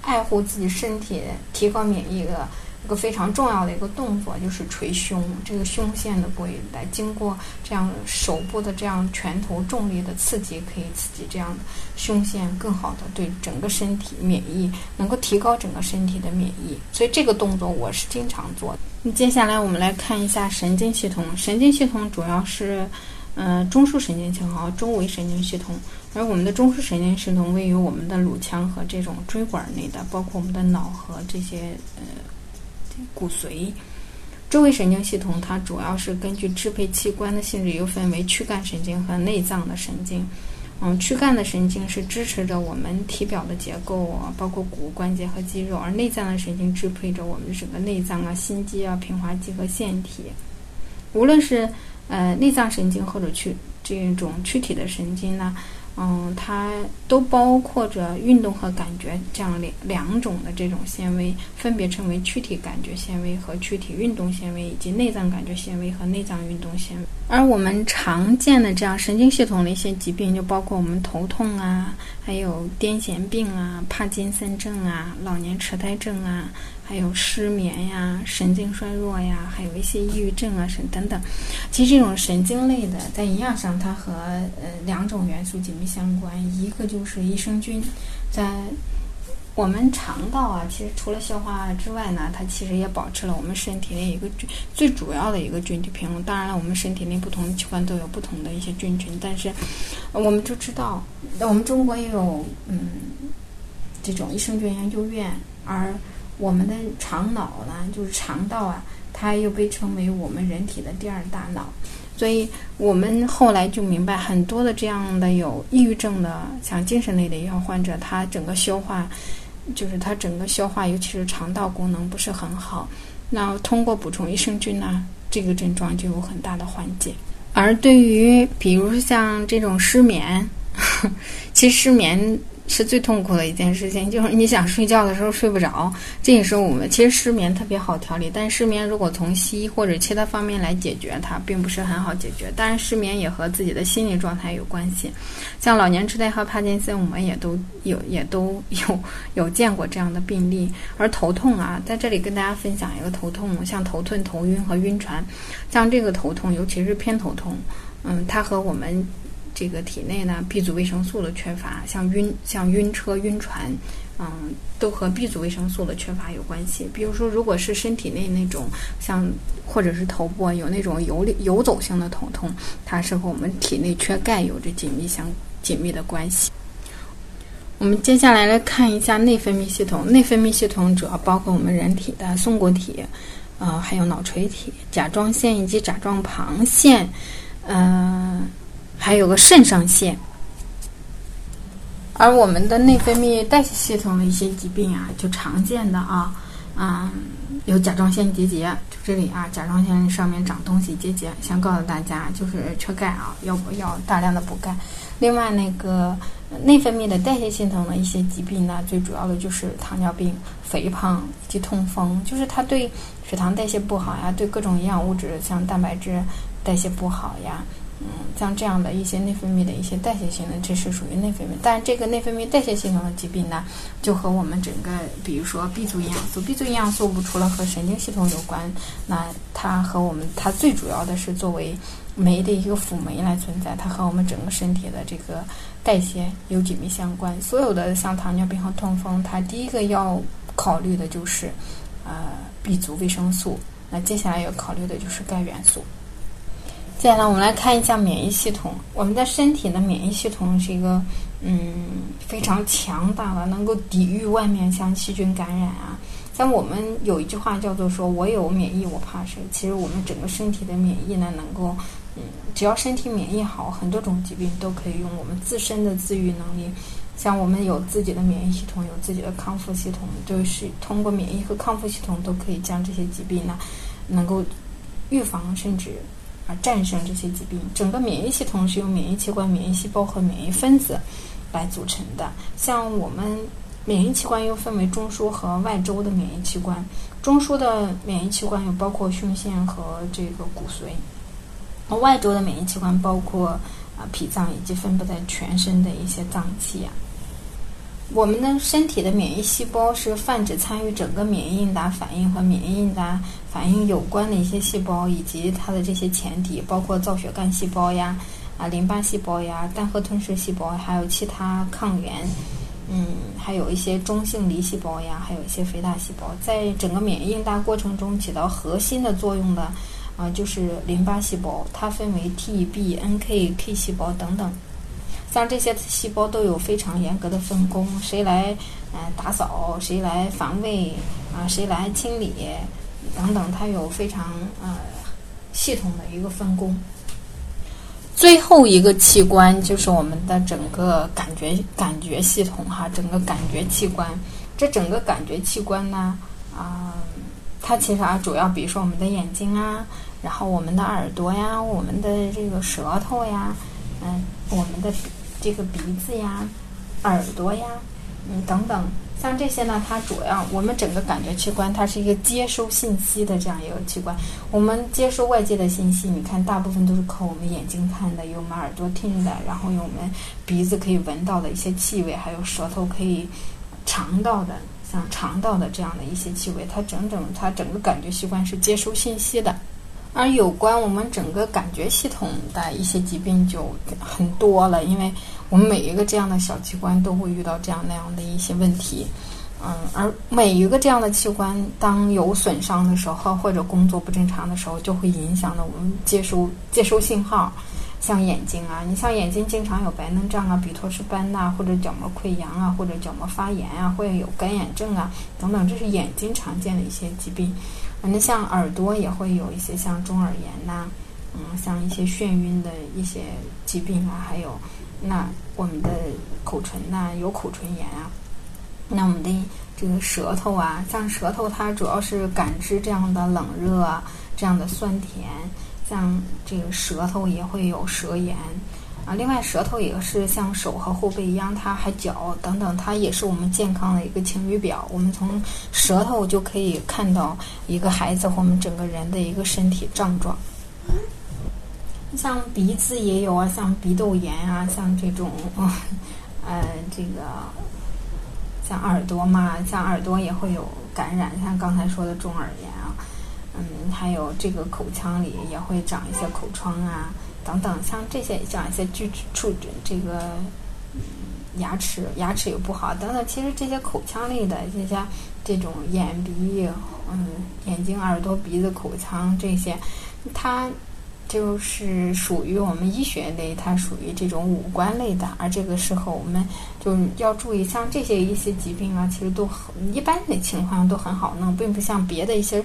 爱护自己身体、提高免疫的一个非常重要的一个动作，就是捶胸，这个胸腺的部位来经过这样手部的这样拳头重力的刺激，可以刺激这样的胸腺更好的对整个身体免疫，能够提高整个身体的免疫。所以这个动作我是经常做的。接下来我们来看一下神经系统，神经系统主要是。嗯，中枢神经系统和周围神经系统，而我们的中枢神经系统位于我们的颅腔和这种椎管内的，包括我们的脑和这些呃骨髓。周围神经系统它主要是根据支配器官的性质，又分为躯干神经和内脏的神经。嗯，躯干的神经是支持着我们体表的结构啊，包括骨关节和肌肉，而内脏的神经支配着我们整个内脏啊、心肌啊、平滑肌和腺体。无论是呃，内脏神经或者躯这种躯体的神经呢，嗯，它都包括着运动和感觉这样两两种的这种纤维，分别称为躯体感觉纤维和躯体运动纤维，以及内脏感觉纤维和内脏运动纤维。而我们常见的这样神经系统的一些疾病，就包括我们头痛啊，还有癫痫病啊、帕金森症啊、老年痴呆症啊。还有失眠呀、神经衰弱呀，还有一些抑郁症啊，什等等。其实这种神经类的，在营养上它和呃两种元素紧密相关，一个就是益生菌，在我们肠道啊，其实除了消化之外呢，它其实也保持了我们身体内一个最最主要的一个菌体平衡。当然了，我们身体内不同的器官都有不同的一些菌群，但是我们就知道，我们中国也有嗯这种益生菌研究院，而我们的肠脑呢，就是肠道啊，它又被称为我们人体的第二大脑，所以我们后来就明白，很多的这样的有抑郁症的，像精神类的药患者，他整个消化，就是他整个消化，尤其是肠道功能不是很好。那通过补充益生菌呢，这个症状就有很大的缓解。而对于比如像这种失眠，其实失眠。是最痛苦的一件事情，就是你想睡觉的时候睡不着。这也是我们其实失眠特别好调理，但失眠如果从西医或者其他方面来解决，它并不是很好解决。当然，失眠也和自己的心理状态有关系。像老年痴呆和帕金森，我们也都有也都有 有见过这样的病例。而头痛啊，在这里跟大家分享一个头痛，像头痛、头晕和晕船。像这个头痛，尤其是偏头痛，嗯，它和我们。这个体内呢，B 族维生素的缺乏，像晕、像晕车、晕船，嗯，都和 B 族维生素的缺乏有关系。比如说，如果是身体内那种像，或者是头部有那种游游走性的头痛，它是和我们体内缺钙有着紧密相紧密的关系。我们接下来来看一下内分泌系统。内分泌系统主要包括我们人体的松果体，呃，还有脑垂体、甲状腺以及甲状旁腺，嗯。还有个肾上腺，而我们的内分泌代谢系统的一些疾病啊，就常见的啊，嗯，有甲状腺结节，就这里啊，甲状腺上面长东西结节，想告诉大家就是缺钙啊，要不要大量的补钙。另外那个内分泌的代谢系统的一些疾病呢，最主要的就是糖尿病、肥胖以及痛风，就是它对血糖代谢不好呀，对各种营养物质像蛋白质代谢不好呀。嗯，像这样的一些内分泌的一些代谢性的，这是属于内分泌。但这个内分泌代谢系统的疾病呢，就和我们整个，比如说 B 族营养素，B 族营养素不除了和神经系统有关，那它和我们它最主要的是作为酶的一个辅酶来存在，它和我们整个身体的这个代谢有紧密相关。所有的像糖尿病和痛风，它第一个要考虑的就是呃 B 族维生素，那接下来要考虑的就是钙元素。接下来我们来看一下免疫系统。我们的身体的免疫系统是一个嗯非常强大的，能够抵御外面像细菌感染啊。像我们有一句话叫做说“我有免疫，我怕谁”。其实我们整个身体的免疫呢，能够嗯，只要身体免疫好，很多种疾病都可以用我们自身的自愈能力。像我们有自己的免疫系统，有自己的康复系统，就是通过免疫和康复系统都可以将这些疾病呢，能够预防甚至。啊，战胜这些疾病，整个免疫系统是由免疫器官、免疫细胞和免疫分子来组成的。像我们免疫器官又分为中枢和外周的免疫器官。中枢的免疫器官有包括胸腺和这个骨髓，而外周的免疫器官包括啊脾脏以及分布在全身的一些脏器啊。我们的身体的免疫细胞是泛指参与整个免疫应答反应和免疫应答反应有关的一些细胞，以及它的这些前提，包括造血干细胞呀、啊淋巴细胞呀、单核吞噬细胞，还有其他抗原，嗯，还有一些中性粒细胞呀，还有一些肥大细胞，在整个免疫应答过程中起到核心的作用的啊，就是淋巴细胞，它分为 T、B、NK、K 细胞等等。像这些细胞都有非常严格的分工，谁来呃打扫，谁来防卫啊，谁来清理等等，它有非常呃系统的一个分工。最后一个器官就是我们的整个感觉感觉系统哈，整个感觉器官。这整个感觉器官呢啊，它其实啊主要比如说我们的眼睛啊，然后我们的耳朵呀，我们的这个舌头呀，嗯，我们的。这个鼻子呀、耳朵呀，嗯等等，像这些呢，它主要我们整个感觉器官，它是一个接收信息的这样一个器官。我们接收外界的信息，你看大部分都是靠我们眼睛看的，有我们耳朵听的，然后有我们鼻子可以闻到的一些气味，还有舌头可以尝到的，像肠道的这样的一些气味，它整整它整个感觉器官是接收信息的。而有关我们整个感觉系统的一些疾病就很多了，因为我们每一个这样的小器官都会遇到这样那样的一些问题，嗯，而每一个这样的器官当有损伤的时候或者工作不正常的时候，就会影响了我们接收接收信号，像眼睛啊，你像眼睛经常有白内障啊、鼻托氏斑呐，或者角膜溃疡啊，或者角膜发炎啊，会有干眼症啊等等，这是眼睛常见的一些疾病。那像耳朵也会有一些像中耳炎呐，嗯，像一些眩晕的一些疾病啊，还有那我们的口唇呐有口唇炎啊，那我们的这个舌头啊，像舌头它主要是感知这样的冷热啊，这样的酸甜，像这个舌头也会有舌炎。啊，另外舌头也是像手和后背一样，它还脚等等，它也是我们健康的一个晴雨表。我们从舌头就可以看到一个孩子或我们整个人的一个身体症状。像鼻子也有啊，像鼻窦炎啊，像这种，呃，这个像耳朵嘛，像耳朵也会有感染，像刚才说的中耳炎啊，嗯，还有这个口腔里也会长一些口疮啊。等等，像这些这样一些具处这个牙齿牙齿又不好等等，其实这些口腔类的这些这种眼鼻嗯眼睛耳朵鼻子口腔这些，它就是属于我们医学类，它属于这种五官类的，而这个时候我们就要注意，像这些一些疾病啊，其实都很一般的情况都很好弄，并不像别的一些。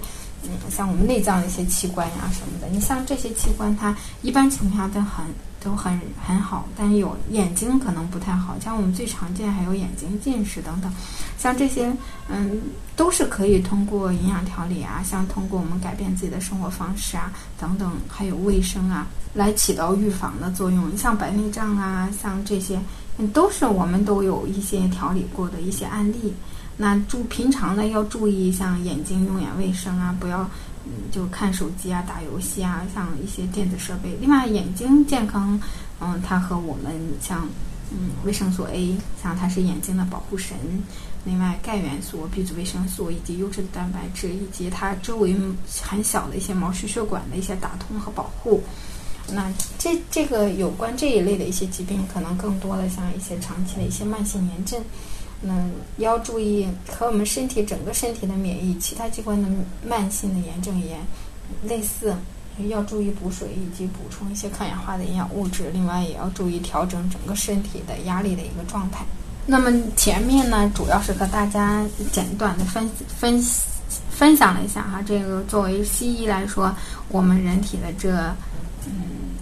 像我们内脏的一些器官呀什么的，你像这些器官，它一般情况下都很都很很好，但有眼睛可能不太好，像我们最常见还有眼睛近视等等，像这些嗯都是可以通过营养调理啊，像通过我们改变自己的生活方式啊等等，还有卫生啊，来起到预防的作用。你像白内障啊，像这些，嗯，都是我们都有一些调理过的一些案例。那注平常呢要注意，像眼睛用眼卫生啊，不要嗯就看手机啊、打游戏啊，像一些电子设备。另外，眼睛健康，嗯，它和我们像嗯维生素 A，像它是眼睛的保护神。另外，钙元素、B 族维生素以及优质的蛋白质，以及它周围很小的一些毛细血管的一些打通和保护。那这这个有关这一类的一些疾病，可能更多的像一些长期的一些慢性炎症。嗯要注意和我们身体整个身体的免疫、其他器官的慢性的炎症炎类似，要注意补水以及补充一些抗氧化的营养物质。另外，也要注意调整整个身体的压力的一个状态。那么前面呢，主要是和大家简短的分分分享了一下哈，这个作为西医来说，我们人体的这嗯。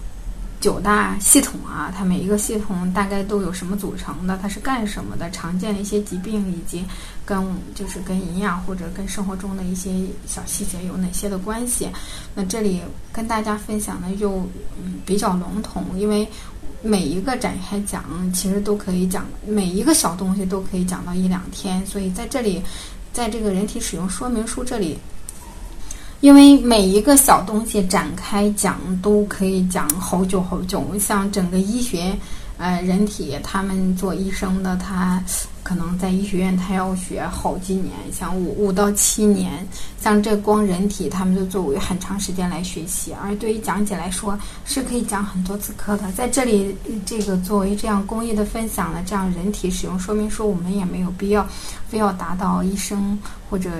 九大系统啊，它每一个系统大概都有什么组成的？它是干什么的？常见的一些疾病以及跟就是跟营养或者跟生活中的一些小细节有哪些的关系？那这里跟大家分享的又嗯比较笼统，因为每一个展开讲其实都可以讲，每一个小东西都可以讲到一两天，所以在这里，在这个人体使用说明书这里。因为每一个小东西展开讲都可以讲好久好久，像整个医学，呃，人体他们做医生的他，可能在医学院他要学好几年，像五五到七年，像这光人体他们就作为很长时间来学习，而对于讲解来说是可以讲很多次课的。在这里，这个作为这样公益的分享的，这样人体使用说明书，我们也没有必要非要达到医生或者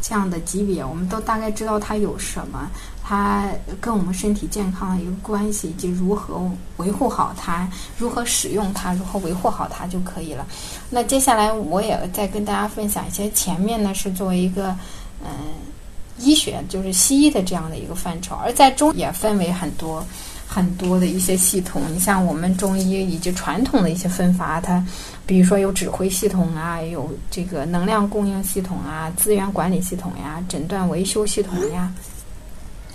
这样的级别，我们都大概知道它有什么。它跟我们身体健康的一个关系，以及如何维护好它，如何使用它，如何维护好它就可以了。那接下来我也再跟大家分享一些，前面呢是作为一个嗯医学，就是西医的这样的一个范畴，而在中也分为很多很多的一些系统。你像我们中医以及传统的一些分法，它比如说有指挥系统啊，有这个能量供应系统啊，资源管理系统呀，诊断维修系统呀。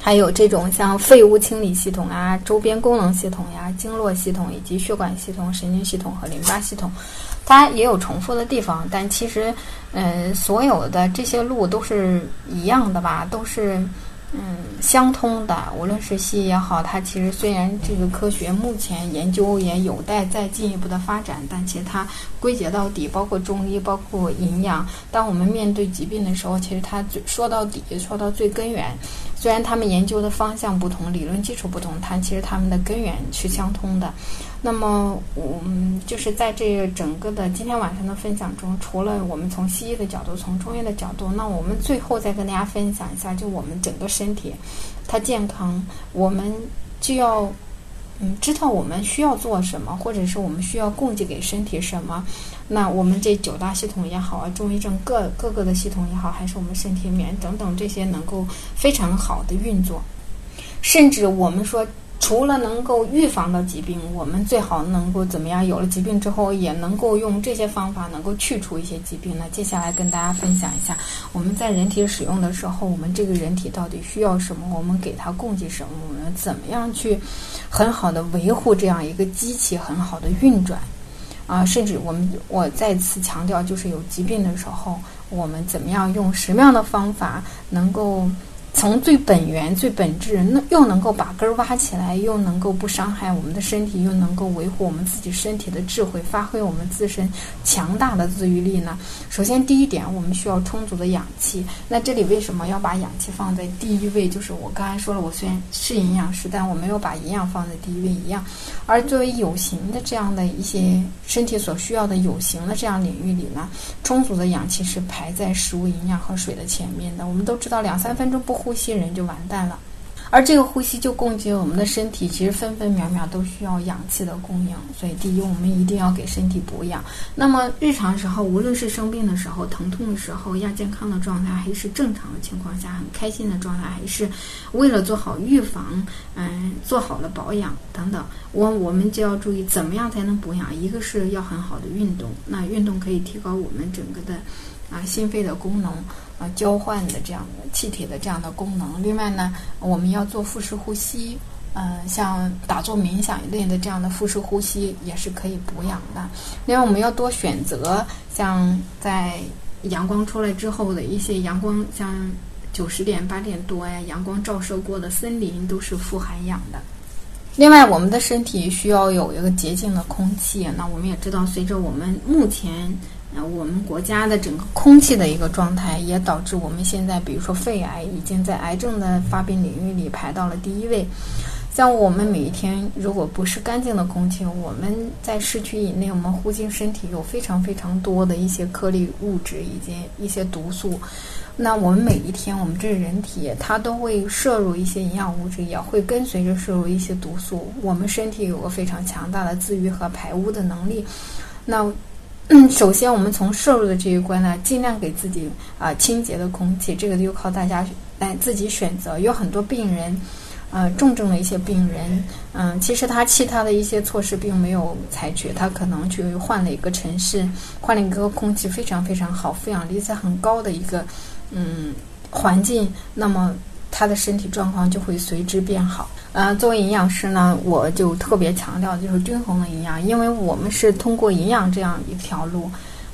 还有这种像废物清理系统啊、周边功能系统呀、经络系统以及血管系统、神经系统和淋巴系统，它也有重复的地方，但其实，嗯，所有的这些路都是一样的吧，都是。嗯，相通的，无论是西医也好，它其实虽然这个科学目前研究也有待再进一步的发展，但其实它归结到底，包括中医，包括营养。当我们面对疾病的时候，其实它最说到底，说到最根源，虽然他们研究的方向不同，理论基础不同，但其实他们的根源是相通的。那么，我们就是在这整个的今天晚上的分享中，除了我们从西医的角度，从中医的角度，那我们最后再跟大家分享一下，就我们整个身体它健康，我们就要嗯知道我们需要做什么，或者是我们需要供给给身体什么。那我们这九大系统也好啊，中医症各各个的系统也好，还是我们身体免等等这些能够非常好的运作，甚至我们说。除了能够预防到疾病，我们最好能够怎么样？有了疾病之后，也能够用这些方法能够去除一些疾病呢？接下来跟大家分享一下，我们在人体使用的时候，我们这个人体到底需要什么？我们给它供给什么？我们怎么样去很好的维护这样一个机器很好的运转？啊，甚至我们我再次强调，就是有疾病的时候，我们怎么样用什么样的方法能够？从最本源、最本质，那又能够把根儿挖起来，又能够不伤害我们的身体，又能够维护我们自己身体的智慧，发挥我们自身强大的自愈力呢？首先，第一点，我们需要充足的氧气。那这里为什么要把氧气放在第一位？就是我刚才说了，我虽然是营养师，但我没有把营养放在第一位一样。而作为有形的这样的一些身体所需要的有形的这样领域里呢，充足的氧气是排在食物、营养和水的前面的。我们都知道，两三分钟不。呼吸人就完蛋了，而这个呼吸就供给我们的身体，其实分分秒秒都需要氧气的供应。所以，第一，我们一定要给身体补氧。那么，日常时候，无论是生病的时候、疼痛的时候、亚健康的状态，还是正常的情况下很开心的状态，还是为了做好预防，嗯，做好了保养等等，我我们就要注意怎么样才能补氧。一个是要很好的运动，那运动可以提高我们整个的啊心肺的功能。啊，交换的这样的气体的这样的功能。另外呢，我们要做腹式呼吸，嗯，像打坐冥想一类的这样的腹式呼吸也是可以补氧的。另外，我们要多选择像在阳光出来之后的一些阳光，像九十点八点多呀，阳光照射过的森林都是富含氧的。另外，我们的身体需要有一个洁净的空气。那我们也知道，随着我们目前。那我们国家的整个空气的一个状态，也导致我们现在，比如说肺癌，已经在癌症的发病领域里排到了第一位。像我们每一天，如果不是干净的空气，我们在市区以内，我们呼吸身体有非常非常多的一些颗粒物质以及一些毒素。那我们每一天，我们这人体它都会摄入一些营养物质，也会跟随着摄入一些毒素。我们身体有个非常强大的自愈和排污的能力。那嗯，首先我们从摄入的这一关呢，尽量给自己啊清洁的空气，这个就靠大家来自己选择。有很多病人，呃，重症的一些病人，嗯，其实他其他的一些措施并没有采取，他可能去换了一个城市，换了一个空气非常非常好、负氧离子很高的一个嗯环境，那么。他的身体状况就会随之变好。呃，作为营养师呢，我就特别强调就是均衡的营养，因为我们是通过营养这样一条路，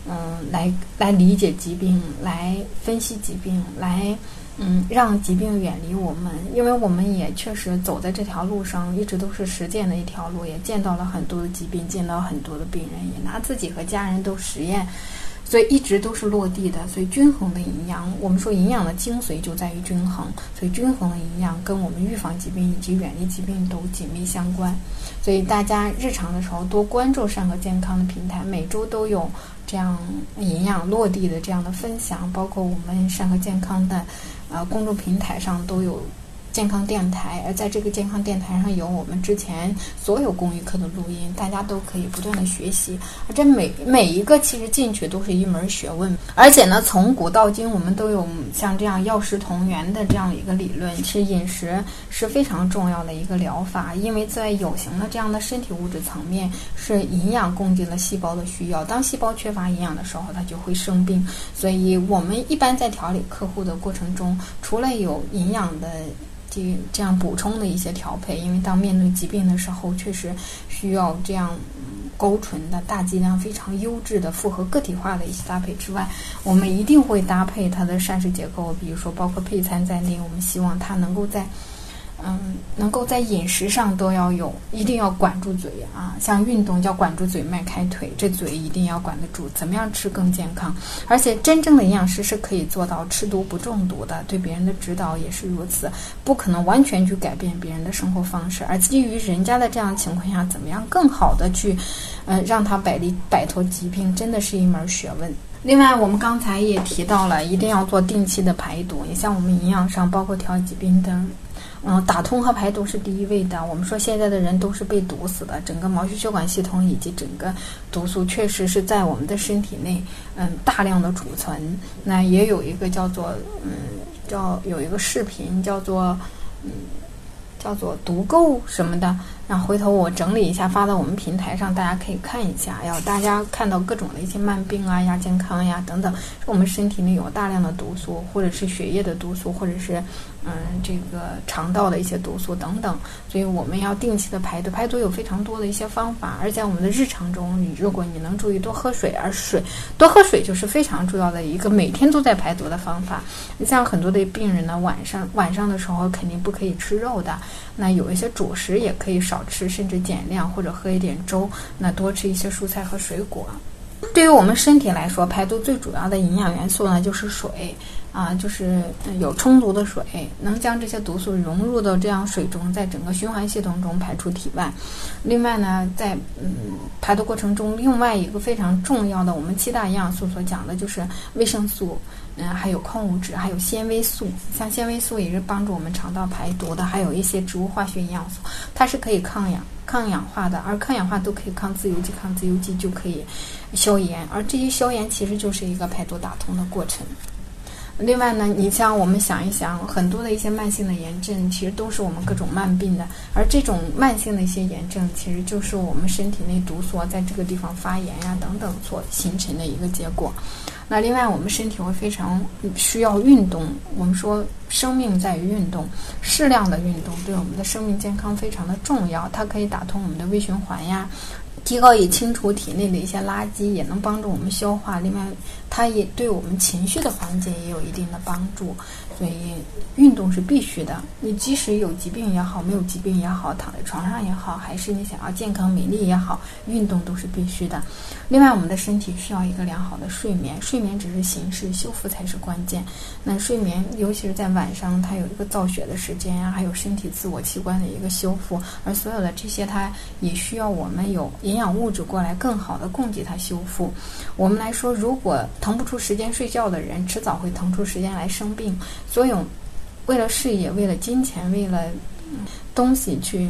嗯，来来理解疾病，来分析疾病，来嗯让疾病远离我们。因为我们也确实走在这条路上，一直都是实践的一条路，也见到了很多的疾病，见到很多的病人，也拿自己和家人都实验。所以一直都是落地的，所以均衡的营养，我们说营养的精髓就在于均衡，所以均衡的营养跟我们预防疾病以及远离疾病都紧密相关。所以大家日常的时候多关注善和健康的平台，每周都有这样营养落地的这样的分享，包括我们善和健康的呃公众平台上都有。健康电台，而在这个健康电台上有我们之前所有公益课的录音，大家都可以不断的学习。而这每每一个其实进去都是一门学问，而且呢，从古到今我们都有像这样药食同源的这样的一个理论。其实饮食是非常重要的一个疗法，因为在有形的这样的身体物质层面，是营养供给了细胞的需要。当细胞缺乏营养的时候，它就会生病。所以我们一般在调理客户的过程中，除了有营养的。这这样补充的一些调配，因为当面对疾病的时候，确实需要这样高纯的大剂量、非常优质的复合个体化的一些搭配之外，我们一定会搭配它的膳食结构，比如说包括配餐在内，我们希望它能够在。嗯，能够在饮食上都要有，一定要管住嘴啊！像运动叫管住嘴，迈开腿，这嘴一定要管得住。怎么样吃更健康？而且真正的营养师是可以做到吃毒不中毒的，对别人的指导也是如此。不可能完全去改变别人的生活方式，而基于人家的这样情况下，怎么样更好的去，呃，让他摆离摆脱疾病，真的是一门学问。另外，我们刚才也提到了，一定要做定期的排毒。你像我们营养上，包括调疾病灯。嗯，打通和排毒是第一位的。我们说现在的人都是被毒死的，整个毛细血管系统以及整个毒素确实是在我们的身体内，嗯，大量的储存。那也有一个叫做，嗯，叫有一个视频叫做，嗯，叫做毒垢什么的。那回头我整理一下发到我们平台上，大家可以看一下。要大家看到各种的一些慢病啊、亚健康呀等等，我们身体内有大量的毒素，或者是血液的毒素，或者是。嗯，这个肠道的一些毒素等等，所以我们要定期的排毒。排毒有非常多的一些方法，而在我们的日常中，你如果你能注意多喝水，而水多喝水就是非常重要的一个每天都在排毒的方法。你像很多的病人呢，晚上晚上的时候肯定不可以吃肉的，那有一些主食也可以少吃，甚至减量或者喝一点粥，那多吃一些蔬菜和水果。对于我们身体来说，排毒最主要的营养元素呢就是水。啊，就是有充足的水，能将这些毒素融入到这样水中，在整个循环系统中排出体外。另外呢，在嗯排毒过程中，另外一个非常重要的，我们七大营养素所讲的就是维生素，嗯，还有矿物质，还有纤维素。像纤维素也是帮助我们肠道排毒的，还有一些植物化学营养素，它是可以抗氧抗氧化的，而抗氧化都可以抗自由基，抗自由基就可以消炎，而这些消炎其实就是一个排毒打通的过程。另外呢，你像我们想一想，很多的一些慢性的炎症，其实都是我们各种慢病的。而这种慢性的一些炎症，其实就是我们身体内毒素在这个地方发炎呀等等所形成的一个结果。那另外，我们身体会非常需要运动。我们说，生命在于运动，适量的运动对我们的生命健康非常的重要。它可以打通我们的微循环呀。提高以清除体内的一些垃圾，也能帮助我们消化。另外，它也对我们情绪的缓解也有一定的帮助。所以，运动是必须的。你即使有疾病也好，没有疾病也好，躺在床上也好，还是你想要健康美丽也好，运动都是必须的。另外，我们的身体需要一个良好的睡眠，睡眠只是形式，修复才是关键。那睡眠，尤其是在晚上，它有一个造血的时间呀，还有身体自我器官的一个修复，而所有的这些，它也需要我们有营养物质过来，更好的供给它修复。我们来说，如果腾不出时间睡觉的人，迟早会腾出时间来生病。所有为了事业、为了金钱、为了东西去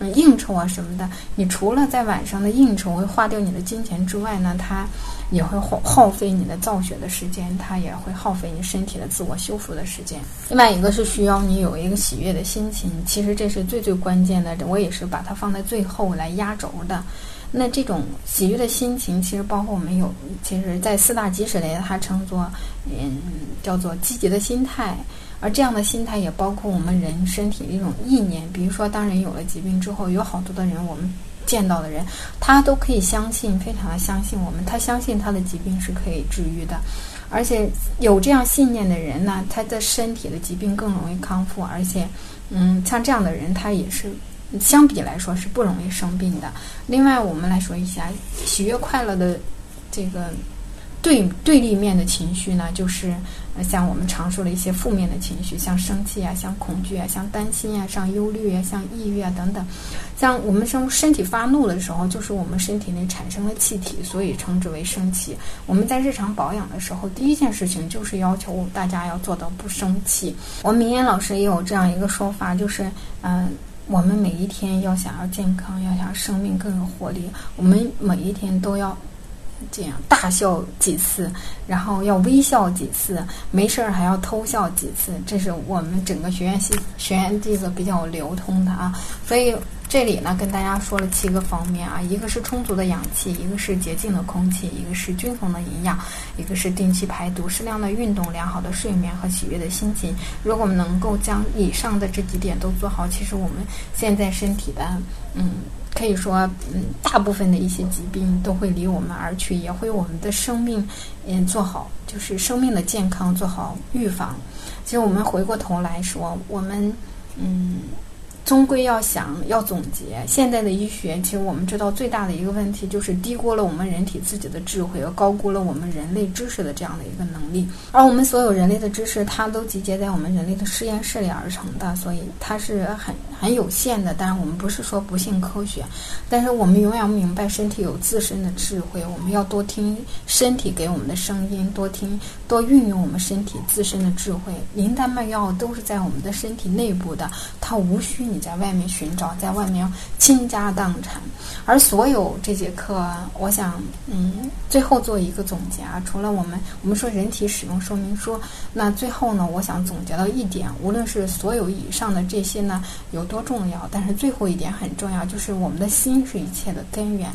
嗯应酬啊什么的，你除了在晚上的应酬会花掉你的金钱之外呢，它也会耗耗费你的造血的时间，它也会耗费你身体的自我修复的时间。另外一个是需要你有一个喜悦的心情，其实这是最最关键的，我也是把它放在最后来压轴的。那这种喜悦的心情，其实包括我们有，其实，在四大基石里，它称作，嗯，叫做积极的心态。而这样的心态也包括我们人身体的一种意念。比如说，当人有了疾病之后，有好多的人，我们见到的人，他都可以相信，非常的相信我们，他相信他的疾病是可以治愈的，而且有这样信念的人呢，他的身体的疾病更容易康复，而且，嗯，像这样的人，他也是相比来说是不容易生病的。另外，我们来说一下喜悦快乐的这个。对对立面的情绪呢，就是，像我们常说的一些负面的情绪，像生气啊，像恐惧啊，像担心啊，像忧虑啊，像抑郁啊等等。像我们身身体发怒的时候，就是我们身体内产生了气体，所以称之为生气。我们在日常保养的时候，第一件事情就是要求大家要做到不生气。我们明言老师也有这样一个说法，就是嗯，我们每一天要想要健康，要想生命更有活力，我们每一天都要。这样大笑几次，然后要微笑几次，没事儿还要偷笑几次，这是我们整个学院系学院这个比较流通的啊。所以这里呢，跟大家说了七个方面啊，一个是充足的氧气，一个是洁净的空气，一个是均衡的营养，一个是定期排毒、适量的运动、良好的睡眠和喜悦的心情。如果我们能够将以上的这几点都做好，其实我们现在身体的嗯。可以说，嗯，大部分的一些疾病都会离我们而去，也会我们的生命，嗯，做好，就是生命的健康做好预防。其实我们回过头来说，我们，嗯。终归要想要总结，现在的医学其实我们知道最大的一个问题就是低估了我们人体自己的智慧，而高估了我们人类知识的这样的一个能力。而我们所有人类的知识，它都集结在我们人类的实验室里而成的，所以它是很很有限的。当然，我们不是说不信科学，但是我们永远明白身体有自身的智慧，我们要多听身体给我们的声音，多听多运用我们身体自身的智慧。灵丹妙药都是在我们的身体内部的，它无需。你在外面寻找，在外面倾家荡产，而所有这节课，我想，嗯，最后做一个总结啊。除了我们，我们说人体使用说明书，那最后呢，我想总结到一点，无论是所有以上的这些呢有多重要，但是最后一点很重要，就是我们的心是一切的根源。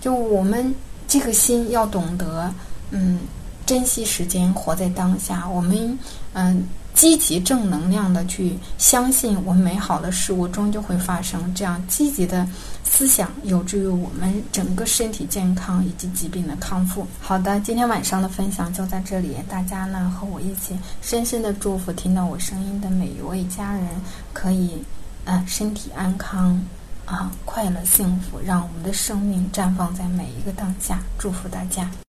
就我们这个心要懂得，嗯，珍惜时间，活在当下。我们，嗯。积极正能量的去相信，我们美好的事物终究会发生。这样积极的思想有助于我们整个身体健康以及疾病的康复。好的，今天晚上的分享就在这里，大家呢和我一起深深的祝福听到我声音的每一位家人，可以呃身体安康啊，快乐幸福，让我们的生命绽放在每一个当下。祝福大家。